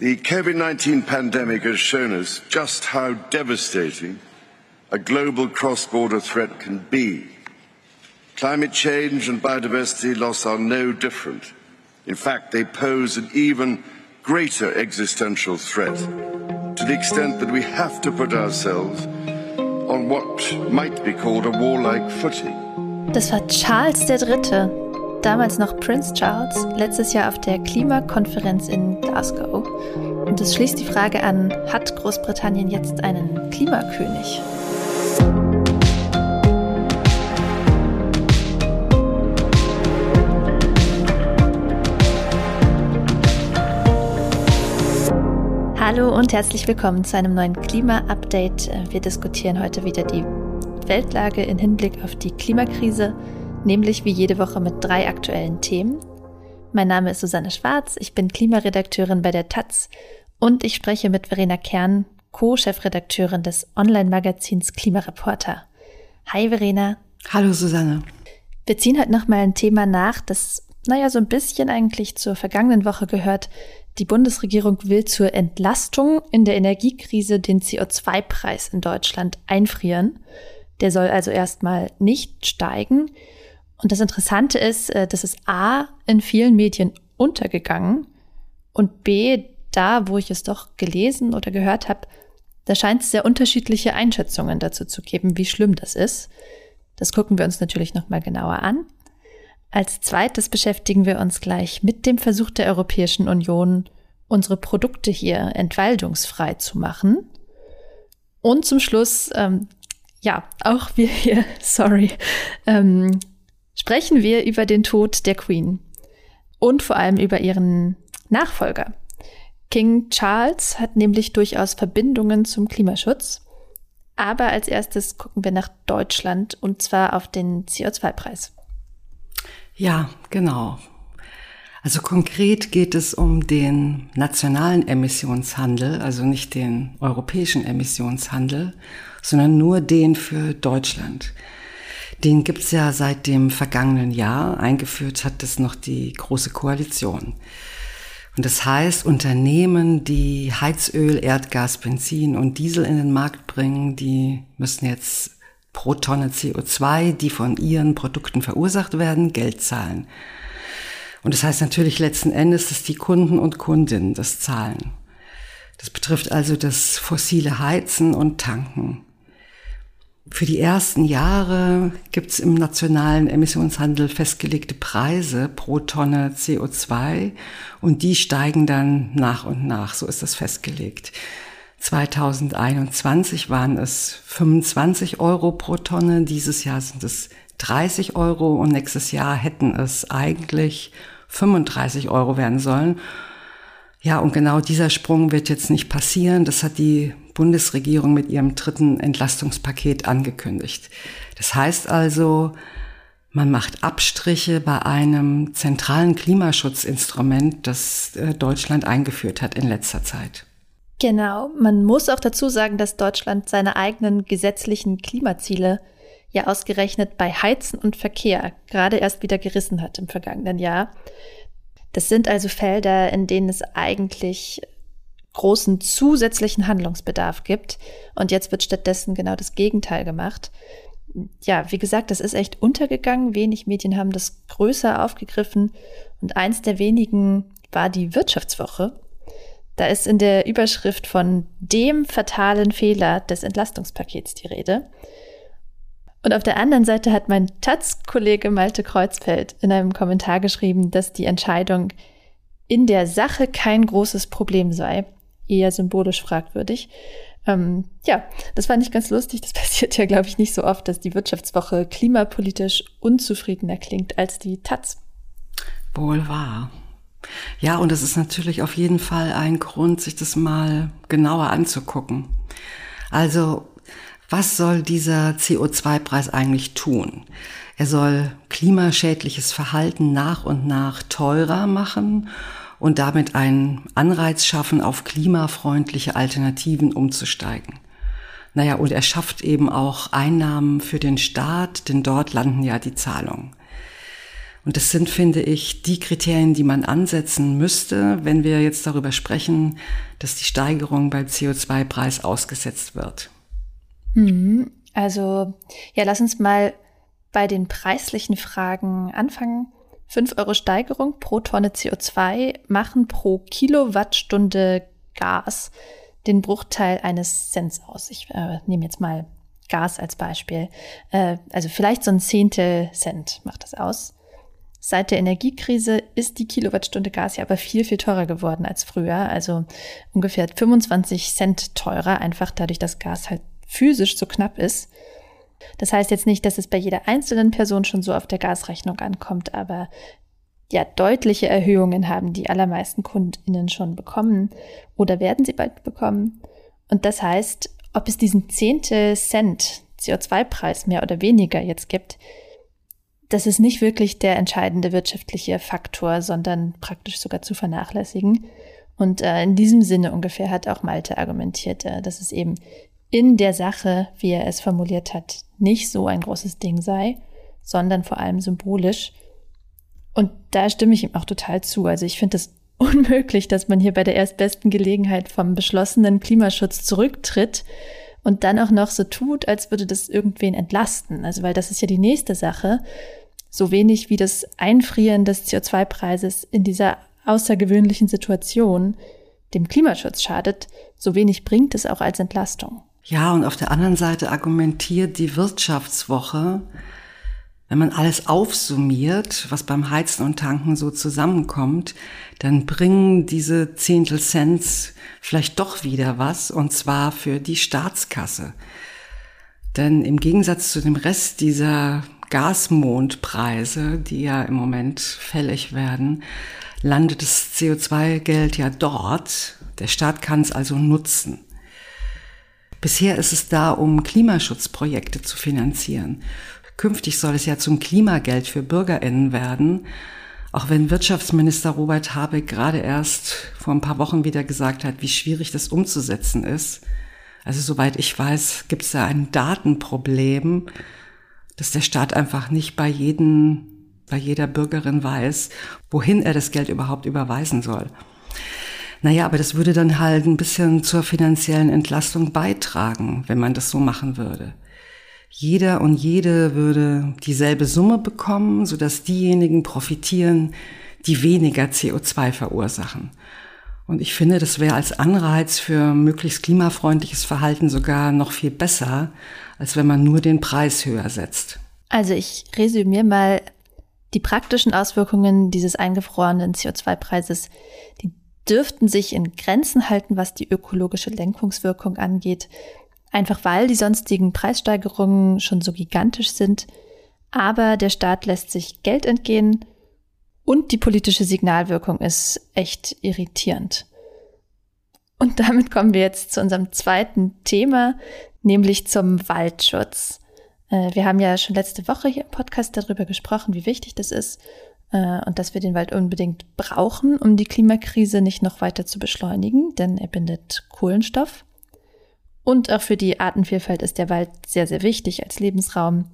The COVID 19 pandemic has shown us just how devastating a global cross border threat can be. Climate change and biodiversity loss are no different. In fact, they pose an even greater existential threat to the extent that we have to put ourselves on what might be called a warlike footing. Das war Charles III., damals noch Prince Charles, letztes Jahr auf der Klimakonferenz in Glasgow. Und es schließt die Frage an, hat Großbritannien jetzt einen Klimakönig? Hallo und herzlich willkommen zu einem neuen Klima-Update. Wir diskutieren heute wieder die Weltlage in Hinblick auf die Klimakrise, nämlich wie jede Woche mit drei aktuellen Themen. Mein Name ist Susanne Schwarz, ich bin Klimaredakteurin bei der Taz und ich spreche mit Verena Kern, Co-Chefredakteurin des Online-Magazins Klimareporter. Hi Verena. Hallo Susanne. Wir ziehen heute nochmal ein Thema nach, das, naja, so ein bisschen eigentlich zur vergangenen Woche gehört. Die Bundesregierung will zur Entlastung in der Energiekrise den CO2-Preis in Deutschland einfrieren. Der soll also erstmal nicht steigen. Und das Interessante ist, äh, das ist A in vielen Medien untergegangen und B, da, wo ich es doch gelesen oder gehört habe, da scheint es sehr unterschiedliche Einschätzungen dazu zu geben, wie schlimm das ist. Das gucken wir uns natürlich nochmal genauer an. Als zweites beschäftigen wir uns gleich mit dem Versuch der Europäischen Union, unsere Produkte hier entwaldungsfrei zu machen. Und zum Schluss, ähm, ja, auch wir hier, sorry, ähm, sprechen wir über den Tod der Queen und vor allem über ihren Nachfolger. King Charles hat nämlich durchaus Verbindungen zum Klimaschutz. Aber als erstes gucken wir nach Deutschland und zwar auf den CO2-Preis. Ja, genau. Also konkret geht es um den nationalen Emissionshandel, also nicht den europäischen Emissionshandel, sondern nur den für Deutschland. Den gibt's ja seit dem vergangenen Jahr. Eingeführt hat es noch die Große Koalition. Und das heißt, Unternehmen, die Heizöl, Erdgas, Benzin und Diesel in den Markt bringen, die müssen jetzt pro Tonne CO2, die von ihren Produkten verursacht werden, Geld zahlen. Und das heißt natürlich letzten Endes, dass die Kunden und Kundinnen das zahlen. Das betrifft also das fossile Heizen und Tanken. Für die ersten Jahre gibt es im nationalen Emissionshandel festgelegte Preise pro Tonne CO2 und die steigen dann nach und nach, so ist das festgelegt. 2021 waren es 25 Euro pro Tonne, dieses Jahr sind es 30 Euro und nächstes Jahr hätten es eigentlich 35 Euro werden sollen. Ja, und genau dieser Sprung wird jetzt nicht passieren. Das hat die Bundesregierung mit ihrem dritten Entlastungspaket angekündigt. Das heißt also, man macht Abstriche bei einem zentralen Klimaschutzinstrument, das äh, Deutschland eingeführt hat in letzter Zeit. Genau, man muss auch dazu sagen, dass Deutschland seine eigenen gesetzlichen Klimaziele ja ausgerechnet bei Heizen und Verkehr gerade erst wieder gerissen hat im vergangenen Jahr. Das sind also Felder, in denen es eigentlich großen zusätzlichen Handlungsbedarf gibt. Und jetzt wird stattdessen genau das Gegenteil gemacht. Ja, wie gesagt, das ist echt untergegangen. Wenig Medien haben das größer aufgegriffen. Und eins der wenigen war die Wirtschaftswoche. Da ist in der Überschrift von dem fatalen Fehler des Entlastungspakets die Rede. Und auf der anderen Seite hat mein Taz-Kollege Malte Kreuzfeld in einem Kommentar geschrieben, dass die Entscheidung in der Sache kein großes Problem sei, eher symbolisch fragwürdig. Ähm, ja, das fand ich ganz lustig. Das passiert ja, glaube ich, nicht so oft, dass die Wirtschaftswoche klimapolitisch unzufriedener klingt als die Taz. Wohl wahr. Ja, und es ist natürlich auf jeden Fall ein Grund, sich das mal genauer anzugucken. Also, was soll dieser CO2-Preis eigentlich tun? Er soll klimaschädliches Verhalten nach und nach teurer machen und damit einen Anreiz schaffen, auf klimafreundliche Alternativen umzusteigen. Naja, und er schafft eben auch Einnahmen für den Staat, denn dort landen ja die Zahlungen. Und das sind, finde ich, die Kriterien, die man ansetzen müsste, wenn wir jetzt darüber sprechen, dass die Steigerung beim CO2-Preis ausgesetzt wird. Hm, also, ja, lass uns mal bei den preislichen Fragen anfangen. 5 Euro Steigerung pro Tonne CO2 machen pro Kilowattstunde Gas den Bruchteil eines Cents aus. Ich äh, nehme jetzt mal Gas als Beispiel. Äh, also vielleicht so ein Zehntel Cent macht das aus. Seit der Energiekrise ist die Kilowattstunde Gas ja aber viel, viel teurer geworden als früher. Also ungefähr 25 Cent teurer, einfach dadurch, dass Gas halt physisch so knapp ist. Das heißt jetzt nicht, dass es bei jeder einzelnen Person schon so auf der Gasrechnung ankommt, aber ja, deutliche Erhöhungen haben die allermeisten KundInnen schon bekommen oder werden sie bald bekommen. Und das heißt, ob es diesen Zehntel Cent CO2-Preis mehr oder weniger jetzt gibt, das ist nicht wirklich der entscheidende wirtschaftliche Faktor, sondern praktisch sogar zu vernachlässigen. Und äh, in diesem Sinne ungefähr hat auch Malte argumentiert, äh, dass es eben in der Sache, wie er es formuliert hat, nicht so ein großes Ding sei, sondern vor allem symbolisch. Und da stimme ich ihm auch total zu. Also ich finde es unmöglich, dass man hier bei der erstbesten Gelegenheit vom beschlossenen Klimaschutz zurücktritt und dann auch noch so tut, als würde das irgendwen entlasten. Also weil das ist ja die nächste Sache. So wenig wie das Einfrieren des CO2-Preises in dieser außergewöhnlichen Situation dem Klimaschutz schadet, so wenig bringt es auch als Entlastung. Ja, und auf der anderen Seite argumentiert die Wirtschaftswoche, wenn man alles aufsummiert, was beim Heizen und Tanken so zusammenkommt, dann bringen diese Zehntel Cent vielleicht doch wieder was, und zwar für die Staatskasse. Denn im Gegensatz zu dem Rest dieser Gasmondpreise, die ja im Moment fällig werden, landet das CO2-Geld ja dort. Der Staat kann es also nutzen. Bisher ist es da, um Klimaschutzprojekte zu finanzieren. Künftig soll es ja zum Klimageld für Bürgerinnen werden. Auch wenn Wirtschaftsminister Robert Habeck gerade erst vor ein paar Wochen wieder gesagt hat, wie schwierig das umzusetzen ist. Also soweit ich weiß, gibt es da ein Datenproblem, dass der Staat einfach nicht bei jedem, bei jeder Bürgerin weiß, wohin er das Geld überhaupt überweisen soll. Naja, aber das würde dann halt ein bisschen zur finanziellen Entlastung beitragen, wenn man das so machen würde. Jeder und jede würde dieselbe Summe bekommen, sodass diejenigen profitieren, die weniger CO2 verursachen. Und ich finde, das wäre als Anreiz für möglichst klimafreundliches Verhalten sogar noch viel besser, als wenn man nur den Preis höher setzt. Also ich resümiere mal die praktischen Auswirkungen dieses eingefrorenen CO2-Preises. Die dürften sich in Grenzen halten, was die ökologische Lenkungswirkung angeht, einfach weil die sonstigen Preissteigerungen schon so gigantisch sind. Aber der Staat lässt sich Geld entgehen und die politische Signalwirkung ist echt irritierend. Und damit kommen wir jetzt zu unserem zweiten Thema, nämlich zum Waldschutz. Äh, wir haben ja schon letzte Woche hier im Podcast darüber gesprochen, wie wichtig das ist und dass wir den Wald unbedingt brauchen, um die Klimakrise nicht noch weiter zu beschleunigen, denn er bindet Kohlenstoff. Und auch für die Artenvielfalt ist der Wald sehr, sehr wichtig als Lebensraum.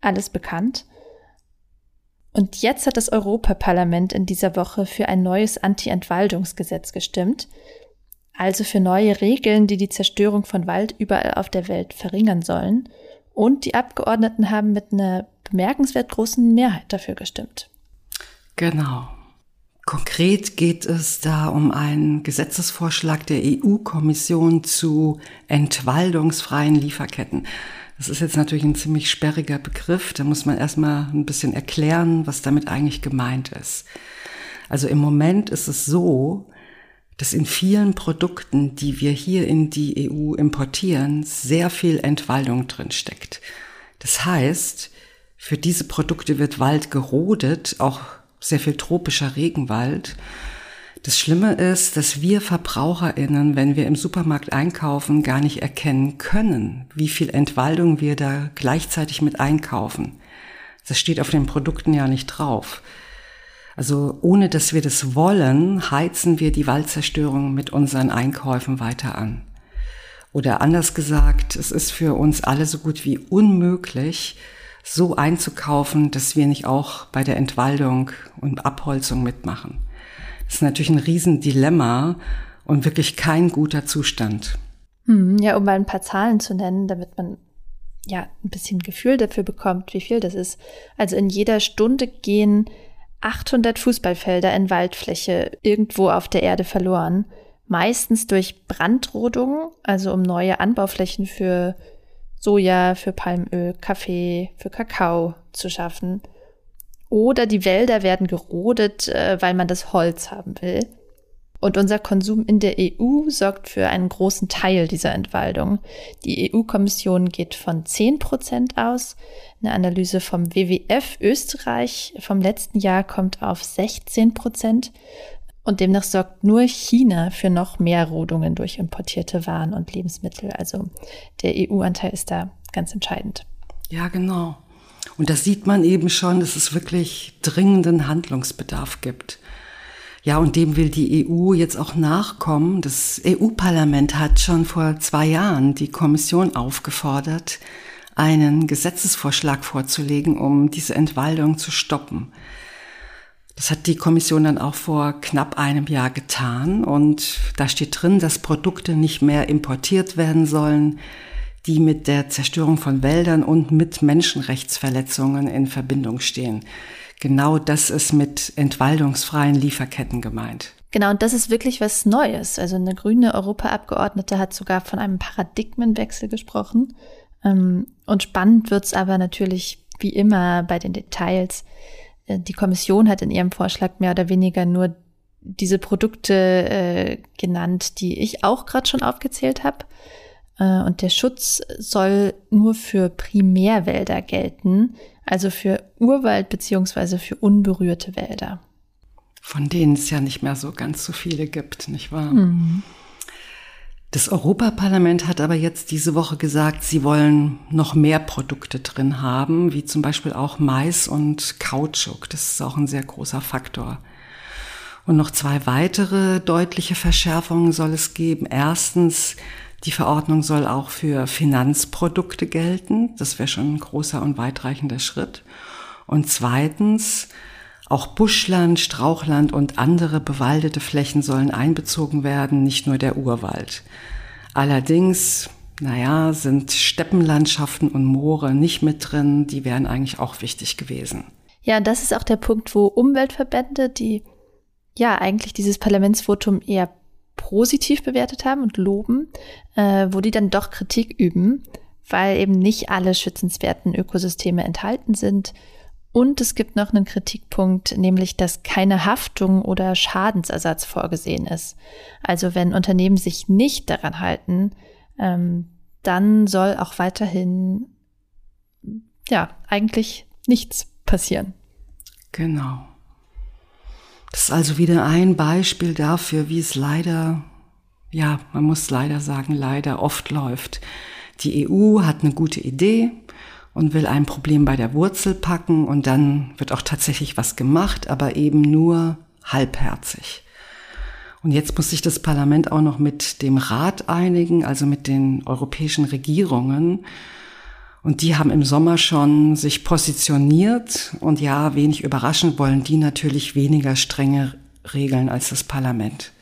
Alles bekannt. Und jetzt hat das Europaparlament in dieser Woche für ein neues Anti-Entwaldungsgesetz gestimmt, also für neue Regeln, die die Zerstörung von Wald überall auf der Welt verringern sollen. Und die Abgeordneten haben mit einer bemerkenswert großen Mehrheit dafür gestimmt. Genau. Konkret geht es da um einen Gesetzesvorschlag der EU-Kommission zu entwaldungsfreien Lieferketten. Das ist jetzt natürlich ein ziemlich sperriger Begriff. Da muss man erstmal ein bisschen erklären, was damit eigentlich gemeint ist. Also im Moment ist es so, dass in vielen Produkten, die wir hier in die EU importieren, sehr viel Entwaldung drin steckt. Das heißt, für diese Produkte wird Wald gerodet, auch sehr viel tropischer Regenwald. Das Schlimme ist, dass wir Verbraucherinnen, wenn wir im Supermarkt einkaufen, gar nicht erkennen können, wie viel Entwaldung wir da gleichzeitig mit einkaufen. Das steht auf den Produkten ja nicht drauf. Also ohne dass wir das wollen, heizen wir die Waldzerstörung mit unseren Einkäufen weiter an. Oder anders gesagt, es ist für uns alle so gut wie unmöglich, so einzukaufen, dass wir nicht auch bei der Entwaldung und Abholzung mitmachen. Das ist natürlich ein Riesendilemma und wirklich kein guter Zustand. Hm, ja, um mal ein paar Zahlen zu nennen, damit man ja ein bisschen Gefühl dafür bekommt, wie viel das ist. Also in jeder Stunde gehen 800 Fußballfelder in Waldfläche irgendwo auf der Erde verloren. Meistens durch Brandrodung, also um neue Anbauflächen für Soja, für Palmöl, Kaffee, für Kakao zu schaffen. Oder die Wälder werden gerodet, äh, weil man das Holz haben will. Und unser Konsum in der EU sorgt für einen großen Teil dieser Entwaldung. Die EU-Kommission geht von 10 Prozent aus. Eine Analyse vom WWF Österreich vom letzten Jahr kommt auf 16 Prozent. Und demnach sorgt nur China für noch mehr Rodungen durch importierte Waren und Lebensmittel. Also der EU-Anteil ist da ganz entscheidend. Ja, genau. Und das sieht man eben schon, dass es wirklich dringenden Handlungsbedarf gibt. Ja, und dem will die EU jetzt auch nachkommen. Das EU-Parlament hat schon vor zwei Jahren die Kommission aufgefordert, einen Gesetzesvorschlag vorzulegen, um diese Entwaldung zu stoppen. Das hat die Kommission dann auch vor knapp einem Jahr getan und da steht drin, dass Produkte nicht mehr importiert werden sollen, die mit der Zerstörung von Wäldern und mit Menschenrechtsverletzungen in Verbindung stehen. Genau das ist mit entwaldungsfreien Lieferketten gemeint. Genau, und das ist wirklich was Neues. Also eine grüne Europaabgeordnete hat sogar von einem Paradigmenwechsel gesprochen. Ähm, und spannend wird's aber natürlich wie immer bei den Details. Äh, die Kommission hat in ihrem Vorschlag mehr oder weniger nur diese Produkte äh, genannt, die ich auch gerade schon aufgezählt habe. Äh, und der Schutz soll nur für Primärwälder gelten, also für Urwald beziehungsweise für unberührte Wälder. Von denen es ja nicht mehr so ganz so viele gibt, nicht wahr? Mhm. Das Europaparlament hat aber jetzt diese Woche gesagt, sie wollen noch mehr Produkte drin haben, wie zum Beispiel auch Mais und Kautschuk. Das ist auch ein sehr großer Faktor. Und noch zwei weitere deutliche Verschärfungen soll es geben. Erstens, die Verordnung soll auch für Finanzprodukte gelten. Das wäre schon ein großer und weitreichender Schritt. Und zweitens, auch Buschland, Strauchland und andere bewaldete Flächen sollen einbezogen werden, nicht nur der Urwald. Allerdings, naja, sind Steppenlandschaften und Moore nicht mit drin. Die wären eigentlich auch wichtig gewesen. Ja, das ist auch der Punkt, wo Umweltverbände, die ja eigentlich dieses Parlamentsvotum eher positiv bewertet haben und loben, äh, wo die dann doch Kritik üben, weil eben nicht alle schützenswerten Ökosysteme enthalten sind und es gibt noch einen Kritikpunkt, nämlich dass keine Haftung oder Schadensersatz vorgesehen ist. Also wenn Unternehmen sich nicht daran halten, ähm, dann soll auch weiterhin ja eigentlich nichts passieren. Genau. Das ist also wieder ein Beispiel dafür, wie es leider, ja, man muss leider sagen, leider oft läuft. Die EU hat eine gute Idee, und will ein Problem bei der Wurzel packen und dann wird auch tatsächlich was gemacht, aber eben nur halbherzig. Und jetzt muss sich das Parlament auch noch mit dem Rat einigen, also mit den europäischen Regierungen. Und die haben im Sommer schon sich positioniert. Und ja, wenig überraschend wollen die natürlich weniger strenge Regeln als das Parlament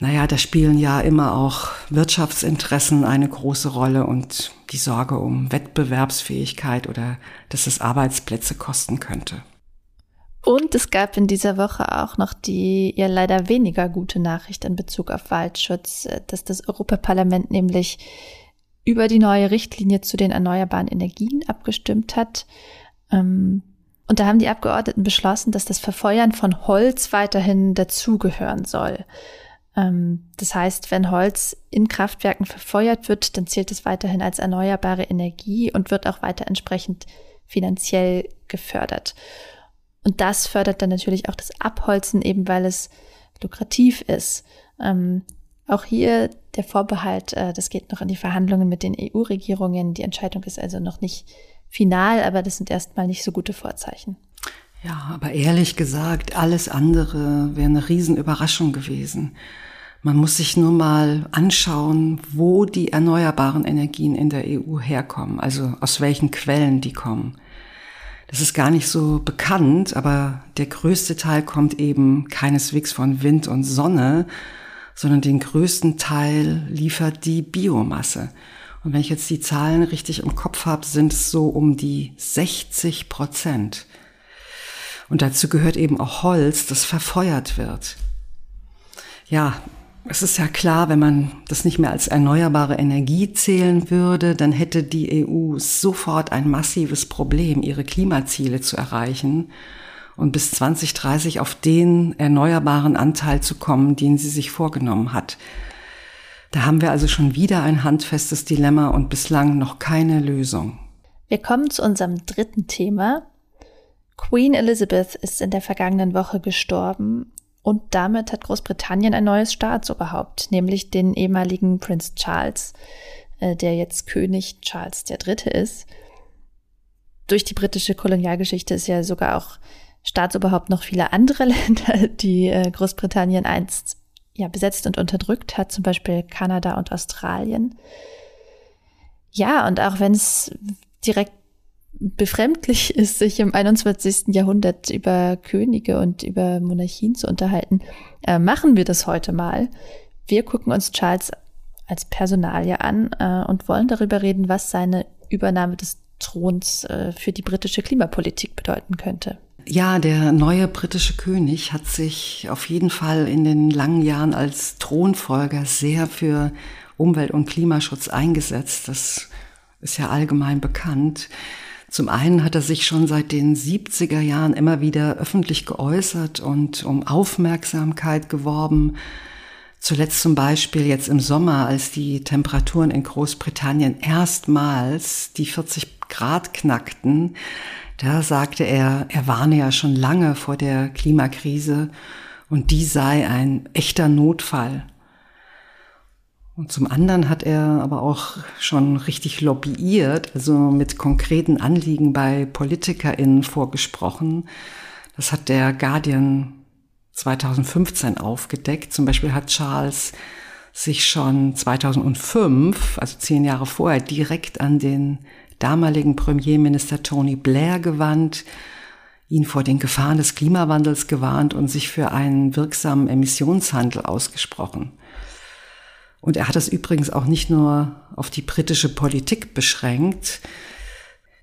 naja, da spielen ja immer auch Wirtschaftsinteressen eine große Rolle und die Sorge um Wettbewerbsfähigkeit oder dass es Arbeitsplätze kosten könnte. Und es gab in dieser Woche auch noch die ja leider weniger gute Nachricht in Bezug auf Waldschutz, dass das Europaparlament nämlich über die neue Richtlinie zu den erneuerbaren Energien abgestimmt hat. Ähm, und da haben die Abgeordneten beschlossen, dass das Verfeuern von Holz weiterhin dazugehören soll. Ähm, das heißt, wenn Holz in Kraftwerken verfeuert wird, dann zählt es weiterhin als erneuerbare Energie und wird auch weiter entsprechend finanziell gefördert. Und das fördert dann natürlich auch das Abholzen, eben weil es lukrativ ist. Ähm, auch hier der Vorbehalt, äh, das geht noch an die Verhandlungen mit den EU-Regierungen. Die Entscheidung ist also noch nicht final, aber das sind erstmal nicht so gute Vorzeichen. Ja, aber ehrlich gesagt, alles andere wäre eine Riesenüberraschung gewesen. Man muss sich nur mal anschauen, wo die erneuerbaren Energien in der EU herkommen, also aus welchen Quellen die kommen. Das ist gar nicht so bekannt, aber der größte Teil kommt eben keineswegs von Wind und Sonne, sondern den größten Teil liefert die Biomasse. Und wenn ich jetzt die Zahlen richtig im Kopf habe, sind es so um die 60 Prozent. Und dazu gehört eben auch Holz, das verfeuert wird. Ja, es ist ja klar, wenn man das nicht mehr als erneuerbare Energie zählen würde, dann hätte die EU sofort ein massives Problem, ihre Klimaziele zu erreichen und bis 2030 auf den erneuerbaren Anteil zu kommen, den sie sich vorgenommen hat. Da haben wir also schon wieder ein handfestes Dilemma und bislang noch keine Lösung. Wir kommen zu unserem dritten Thema. Queen Elizabeth ist in der vergangenen Woche gestorben und damit hat Großbritannien ein neues Staatsoberhaupt, nämlich den ehemaligen Prinz Charles, äh, der jetzt König Charles III. ist. Durch die britische Kolonialgeschichte ist ja sogar auch Staatsoberhaupt noch viele andere Länder, die äh, Großbritannien einst ja, besetzt und unterdrückt hat, zum Beispiel Kanada und Australien. Ja, und auch wenn es direkt befremdlich ist, sich im 21. Jahrhundert über Könige und über Monarchien zu unterhalten, äh, machen wir das heute mal. Wir gucken uns Charles als Personalie an äh, und wollen darüber reden, was seine Übernahme des Throns äh, für die britische Klimapolitik bedeuten könnte. Ja, der neue britische König hat sich auf jeden Fall in den langen Jahren als Thronfolger sehr für Umwelt- und Klimaschutz eingesetzt. Das ist ja allgemein bekannt. Zum einen hat er sich schon seit den 70er Jahren immer wieder öffentlich geäußert und um Aufmerksamkeit geworben. Zuletzt zum Beispiel jetzt im Sommer, als die Temperaturen in Großbritannien erstmals die 40 Grad knackten, da sagte er, er warne ja schon lange vor der Klimakrise und die sei ein echter Notfall. Und zum anderen hat er aber auch schon richtig lobbyiert, also mit konkreten Anliegen bei PolitikerInnen vorgesprochen. Das hat der Guardian 2015 aufgedeckt. Zum Beispiel hat Charles sich schon 2005, also zehn Jahre vorher, direkt an den damaligen Premierminister Tony Blair gewandt, ihn vor den Gefahren des Klimawandels gewarnt und sich für einen wirksamen Emissionshandel ausgesprochen. Und er hat es übrigens auch nicht nur auf die britische Politik beschränkt.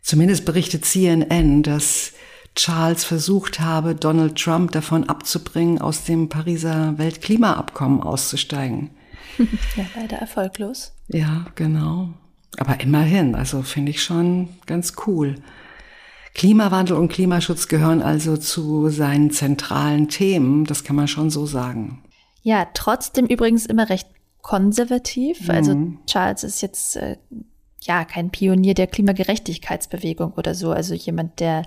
Zumindest berichtet CNN, dass Charles versucht habe, Donald Trump davon abzubringen, aus dem Pariser Weltklimaabkommen auszusteigen. Ja, leider erfolglos. Ja, genau. Aber immerhin, also finde ich schon ganz cool. Klimawandel und Klimaschutz gehören also zu seinen zentralen Themen, das kann man schon so sagen. Ja, trotzdem übrigens immer recht konservativ. Also mhm. Also Charles ist jetzt äh, ja kein Pionier der Klimagerechtigkeitsbewegung oder so. Also jemand, der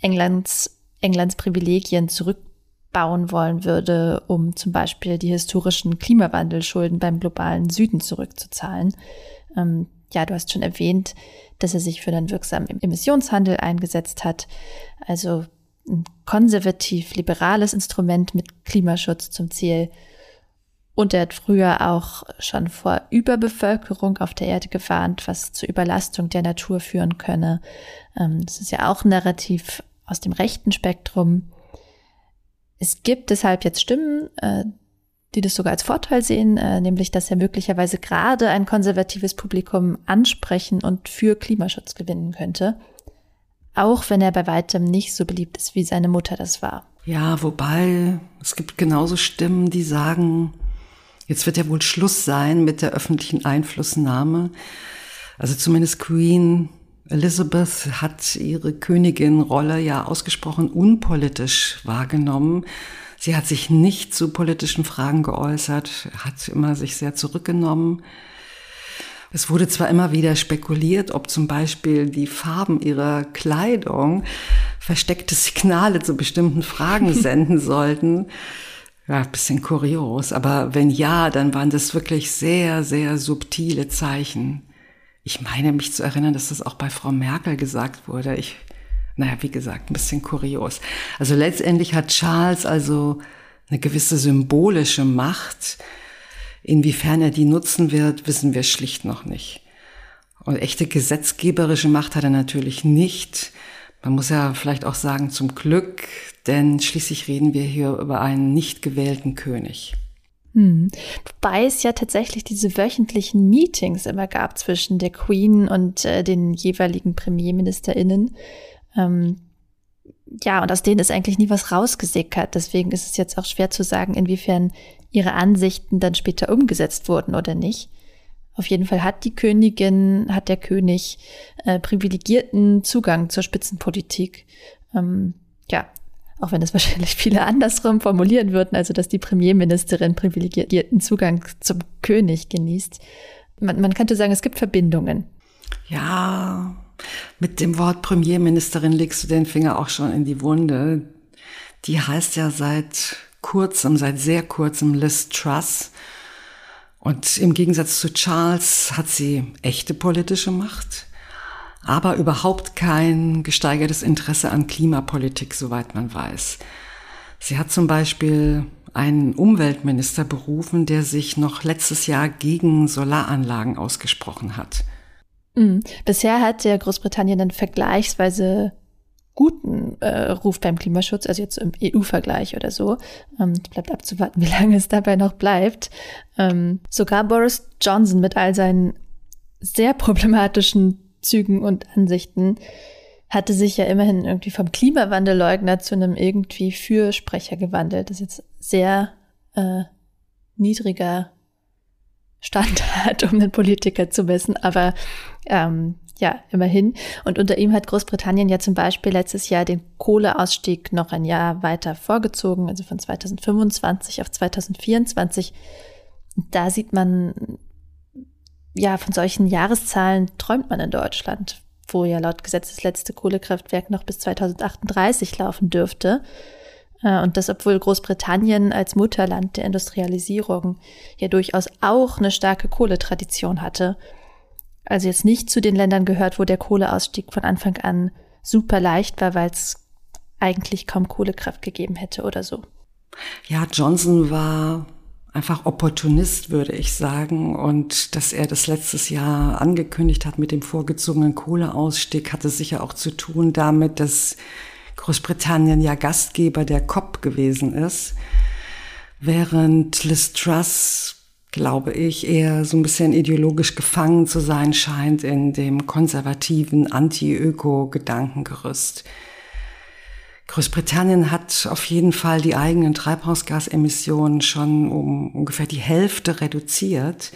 Englands, Englands Privilegien zurückbauen wollen würde, um zum Beispiel die historischen Klimawandelschulden beim globalen Süden zurückzuzahlen. Ähm, ja, du hast schon erwähnt, dass er sich für den wirksamen Emissionshandel eingesetzt hat. Also ein konservativ-liberales Instrument mit Klimaschutz zum Ziel, und er hat früher auch schon vor Überbevölkerung auf der Erde gewarnt, was zur Überlastung der Natur führen könne. Ähm, das ist ja auch ein Narrativ aus dem rechten Spektrum. Es gibt deshalb jetzt Stimmen, äh, die das sogar als Vorteil sehen, äh, nämlich dass er möglicherweise gerade ein konservatives Publikum ansprechen und für Klimaschutz gewinnen könnte. Auch wenn er bei weitem nicht so beliebt ist, wie seine Mutter das war. Ja, wobei es gibt genauso Stimmen, die sagen, Jetzt wird ja wohl Schluss sein mit der öffentlichen Einflussnahme. Also zumindest Queen Elizabeth hat ihre Königin-Rolle ja ausgesprochen unpolitisch wahrgenommen. Sie hat sich nicht zu politischen Fragen geäußert, hat immer sich sehr zurückgenommen. Es wurde zwar immer wieder spekuliert, ob zum Beispiel die Farben ihrer Kleidung versteckte Signale zu bestimmten Fragen senden sollten. Ja, bisschen kurios, aber wenn ja, dann waren das wirklich sehr, sehr subtile Zeichen. Ich meine mich zu erinnern, dass das auch bei Frau Merkel gesagt wurde. Ich, naja, wie gesagt, ein bisschen kurios. Also letztendlich hat Charles also eine gewisse symbolische Macht. Inwiefern er die nutzen wird, wissen wir schlicht noch nicht. Und echte gesetzgeberische Macht hat er natürlich nicht. Man muss ja vielleicht auch sagen, zum Glück, denn schließlich reden wir hier über einen nicht gewählten König. Hm. Wobei es ja tatsächlich diese wöchentlichen Meetings immer gab zwischen der Queen und äh, den jeweiligen PremierministerInnen. Ähm, ja, und aus denen ist eigentlich nie was rausgesickert. Deswegen ist es jetzt auch schwer zu sagen, inwiefern ihre Ansichten dann später umgesetzt wurden oder nicht. Auf jeden Fall hat die Königin, hat der König äh, privilegierten Zugang zur Spitzenpolitik. Ähm, ja, auch wenn es wahrscheinlich viele andersrum formulieren würden, also dass die Premierministerin privilegierten Zugang zum König genießt. Man, man könnte sagen, es gibt Verbindungen. Ja, mit dem Wort Premierministerin legst du den Finger auch schon in die Wunde. Die heißt ja seit kurzem, seit sehr kurzem Liz Truss. Und im Gegensatz zu Charles hat sie echte politische Macht, aber überhaupt kein gesteigertes Interesse an Klimapolitik, soweit man weiß. Sie hat zum Beispiel einen Umweltminister berufen, der sich noch letztes Jahr gegen Solaranlagen ausgesprochen hat. Mhm. Bisher hat ja Großbritannien einen vergleichsweise guten äh, Ruf beim Klimaschutz, also jetzt im EU-Vergleich oder so. Ähm, bleibt abzuwarten, wie lange es dabei noch bleibt. Ähm, sogar Boris Johnson mit all seinen sehr problematischen Zügen und Ansichten hatte sich ja immerhin irgendwie vom Klimawandelleugner zu einem irgendwie Fürsprecher gewandelt. Das ist jetzt sehr äh, niedriger Standard, um einen Politiker zu messen, aber ähm, ja, immerhin. Und unter ihm hat Großbritannien ja zum Beispiel letztes Jahr den Kohleausstieg noch ein Jahr weiter vorgezogen, also von 2025 auf 2024. Da sieht man, ja, von solchen Jahreszahlen träumt man in Deutschland, wo ja laut Gesetz das letzte Kohlekraftwerk noch bis 2038 laufen dürfte. Äh, und das, obwohl Großbritannien als Mutterland der Industrialisierung ja durchaus auch eine starke Kohletradition hatte also jetzt nicht zu den Ländern gehört, wo der Kohleausstieg von Anfang an super leicht war, weil es eigentlich kaum Kohlekraft gegeben hätte oder so. Ja, Johnson war einfach Opportunist, würde ich sagen. Und dass er das letztes Jahr angekündigt hat mit dem vorgezogenen Kohleausstieg, hatte sicher auch zu tun damit, dass Großbritannien ja Gastgeber der COP gewesen ist. Während Liz Truss glaube ich, eher so ein bisschen ideologisch gefangen zu sein scheint in dem konservativen Anti-Öko-Gedankengerüst. Großbritannien hat auf jeden Fall die eigenen Treibhausgasemissionen schon um ungefähr die Hälfte reduziert.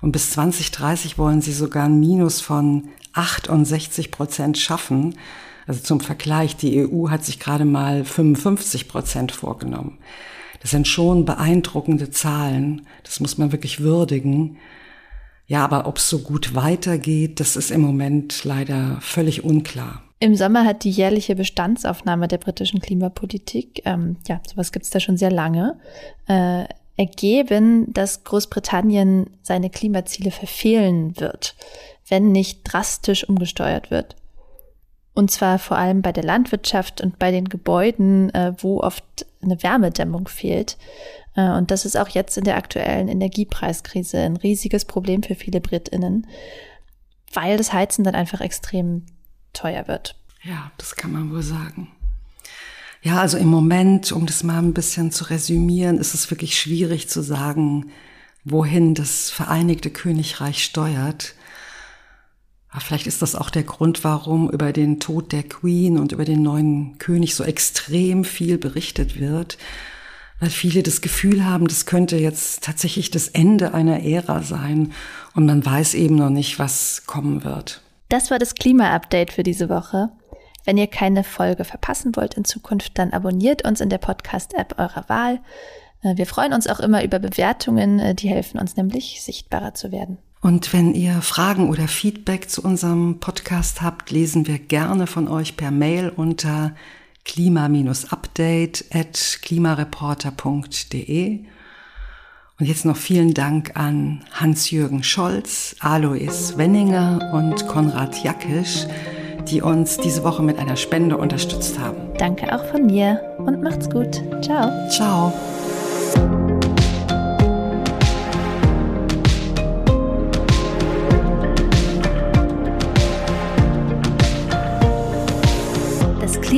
Und bis 2030 wollen sie sogar ein Minus von 68 Prozent schaffen. Also zum Vergleich, die EU hat sich gerade mal 55 Prozent vorgenommen. Das sind schon beeindruckende Zahlen. Das muss man wirklich würdigen. Ja, aber ob es so gut weitergeht, das ist im Moment leider völlig unklar. Im Sommer hat die jährliche Bestandsaufnahme der britischen Klimapolitik, ähm, ja, sowas gibt es da schon sehr lange, äh, ergeben, dass Großbritannien seine Klimaziele verfehlen wird, wenn nicht drastisch umgesteuert wird. Und zwar vor allem bei der Landwirtschaft und bei den Gebäuden, äh, wo oft eine Wärmedämmung fehlt. Äh, und das ist auch jetzt in der aktuellen Energiepreiskrise ein riesiges Problem für viele Britinnen, weil das Heizen dann einfach extrem teuer wird. Ja, das kann man wohl sagen. Ja, also im Moment, um das mal ein bisschen zu resümieren, ist es wirklich schwierig zu sagen, wohin das Vereinigte Königreich steuert. Aber vielleicht ist das auch der Grund, warum über den Tod der Queen und über den neuen König so extrem viel berichtet wird. Weil viele das Gefühl haben, das könnte jetzt tatsächlich das Ende einer Ära sein und man weiß eben noch nicht, was kommen wird. Das war das Klima-Update für diese Woche. Wenn ihr keine Folge verpassen wollt in Zukunft, dann abonniert uns in der Podcast-App eurer Wahl. Äh, wir freuen uns auch immer über Bewertungen, äh, die helfen uns nämlich sichtbarer zu werden. Und wenn ihr Fragen oder Feedback zu unserem Podcast habt, lesen wir gerne von euch per Mail unter klima-update at klimareporter.de. Und jetzt noch vielen Dank an Hans-Jürgen Scholz, Alois Wenninger und Konrad Jackisch, die uns diese Woche mit einer Spende unterstützt haben. Danke auch von mir und macht's gut. Ciao. Ciao.